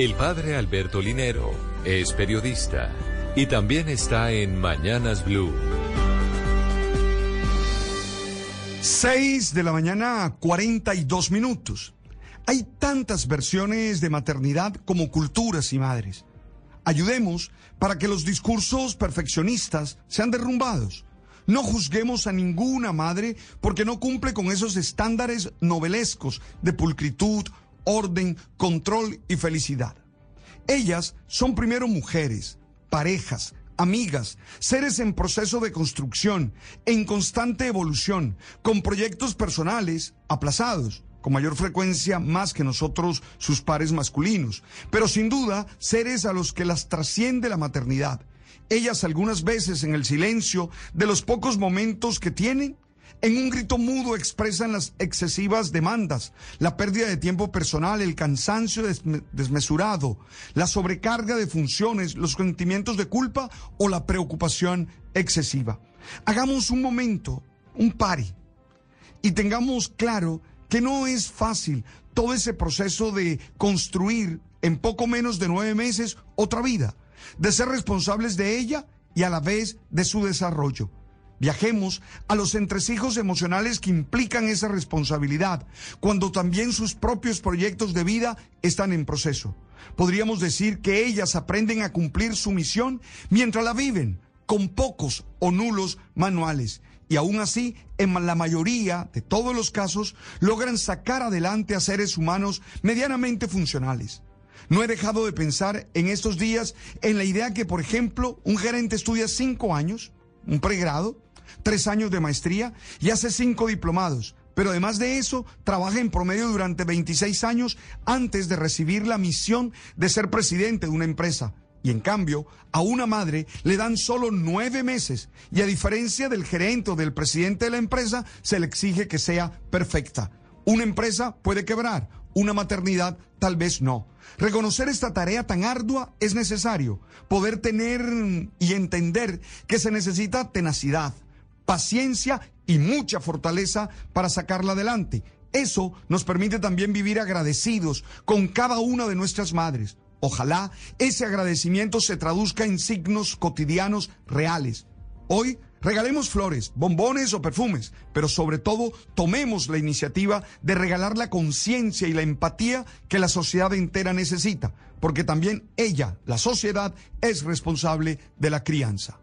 El padre Alberto Linero es periodista y también está en Mañanas Blue. 6 de la mañana, 42 minutos. Hay tantas versiones de maternidad como culturas y madres. Ayudemos para que los discursos perfeccionistas sean derrumbados. No juzguemos a ninguna madre porque no cumple con esos estándares novelescos de pulcritud, orden, control y felicidad. Ellas son primero mujeres, parejas, amigas, seres en proceso de construcción, en constante evolución, con proyectos personales aplazados, con mayor frecuencia más que nosotros sus pares masculinos, pero sin duda seres a los que las trasciende la maternidad. Ellas algunas veces en el silencio de los pocos momentos que tienen, en un grito mudo expresan las excesivas demandas, la pérdida de tiempo personal, el cansancio desmesurado, la sobrecarga de funciones, los sentimientos de culpa o la preocupación excesiva. Hagamos un momento, un pari, y tengamos claro que no es fácil todo ese proceso de construir en poco menos de nueve meses otra vida, de ser responsables de ella y a la vez de su desarrollo. Viajemos a los entresijos emocionales que implican esa responsabilidad, cuando también sus propios proyectos de vida están en proceso. Podríamos decir que ellas aprenden a cumplir su misión mientras la viven, con pocos o nulos manuales y aún así, en la mayoría de todos los casos, logran sacar adelante a seres humanos medianamente funcionales. No he dejado de pensar en estos días en la idea que, por ejemplo, un gerente estudia cinco años, un pregrado, tres años de maestría y hace cinco diplomados, pero además de eso, trabaja en promedio durante 26 años antes de recibir la misión de ser presidente de una empresa. Y en cambio, a una madre le dan solo nueve meses y a diferencia del gerente o del presidente de la empresa, se le exige que sea perfecta. Una empresa puede quebrar, una maternidad tal vez no. Reconocer esta tarea tan ardua es necesario. Poder tener y entender que se necesita tenacidad, paciencia y mucha fortaleza para sacarla adelante. Eso nos permite también vivir agradecidos con cada una de nuestras madres. Ojalá ese agradecimiento se traduzca en signos cotidianos reales. Hoy regalemos flores, bombones o perfumes, pero sobre todo tomemos la iniciativa de regalar la conciencia y la empatía que la sociedad entera necesita, porque también ella, la sociedad, es responsable de la crianza.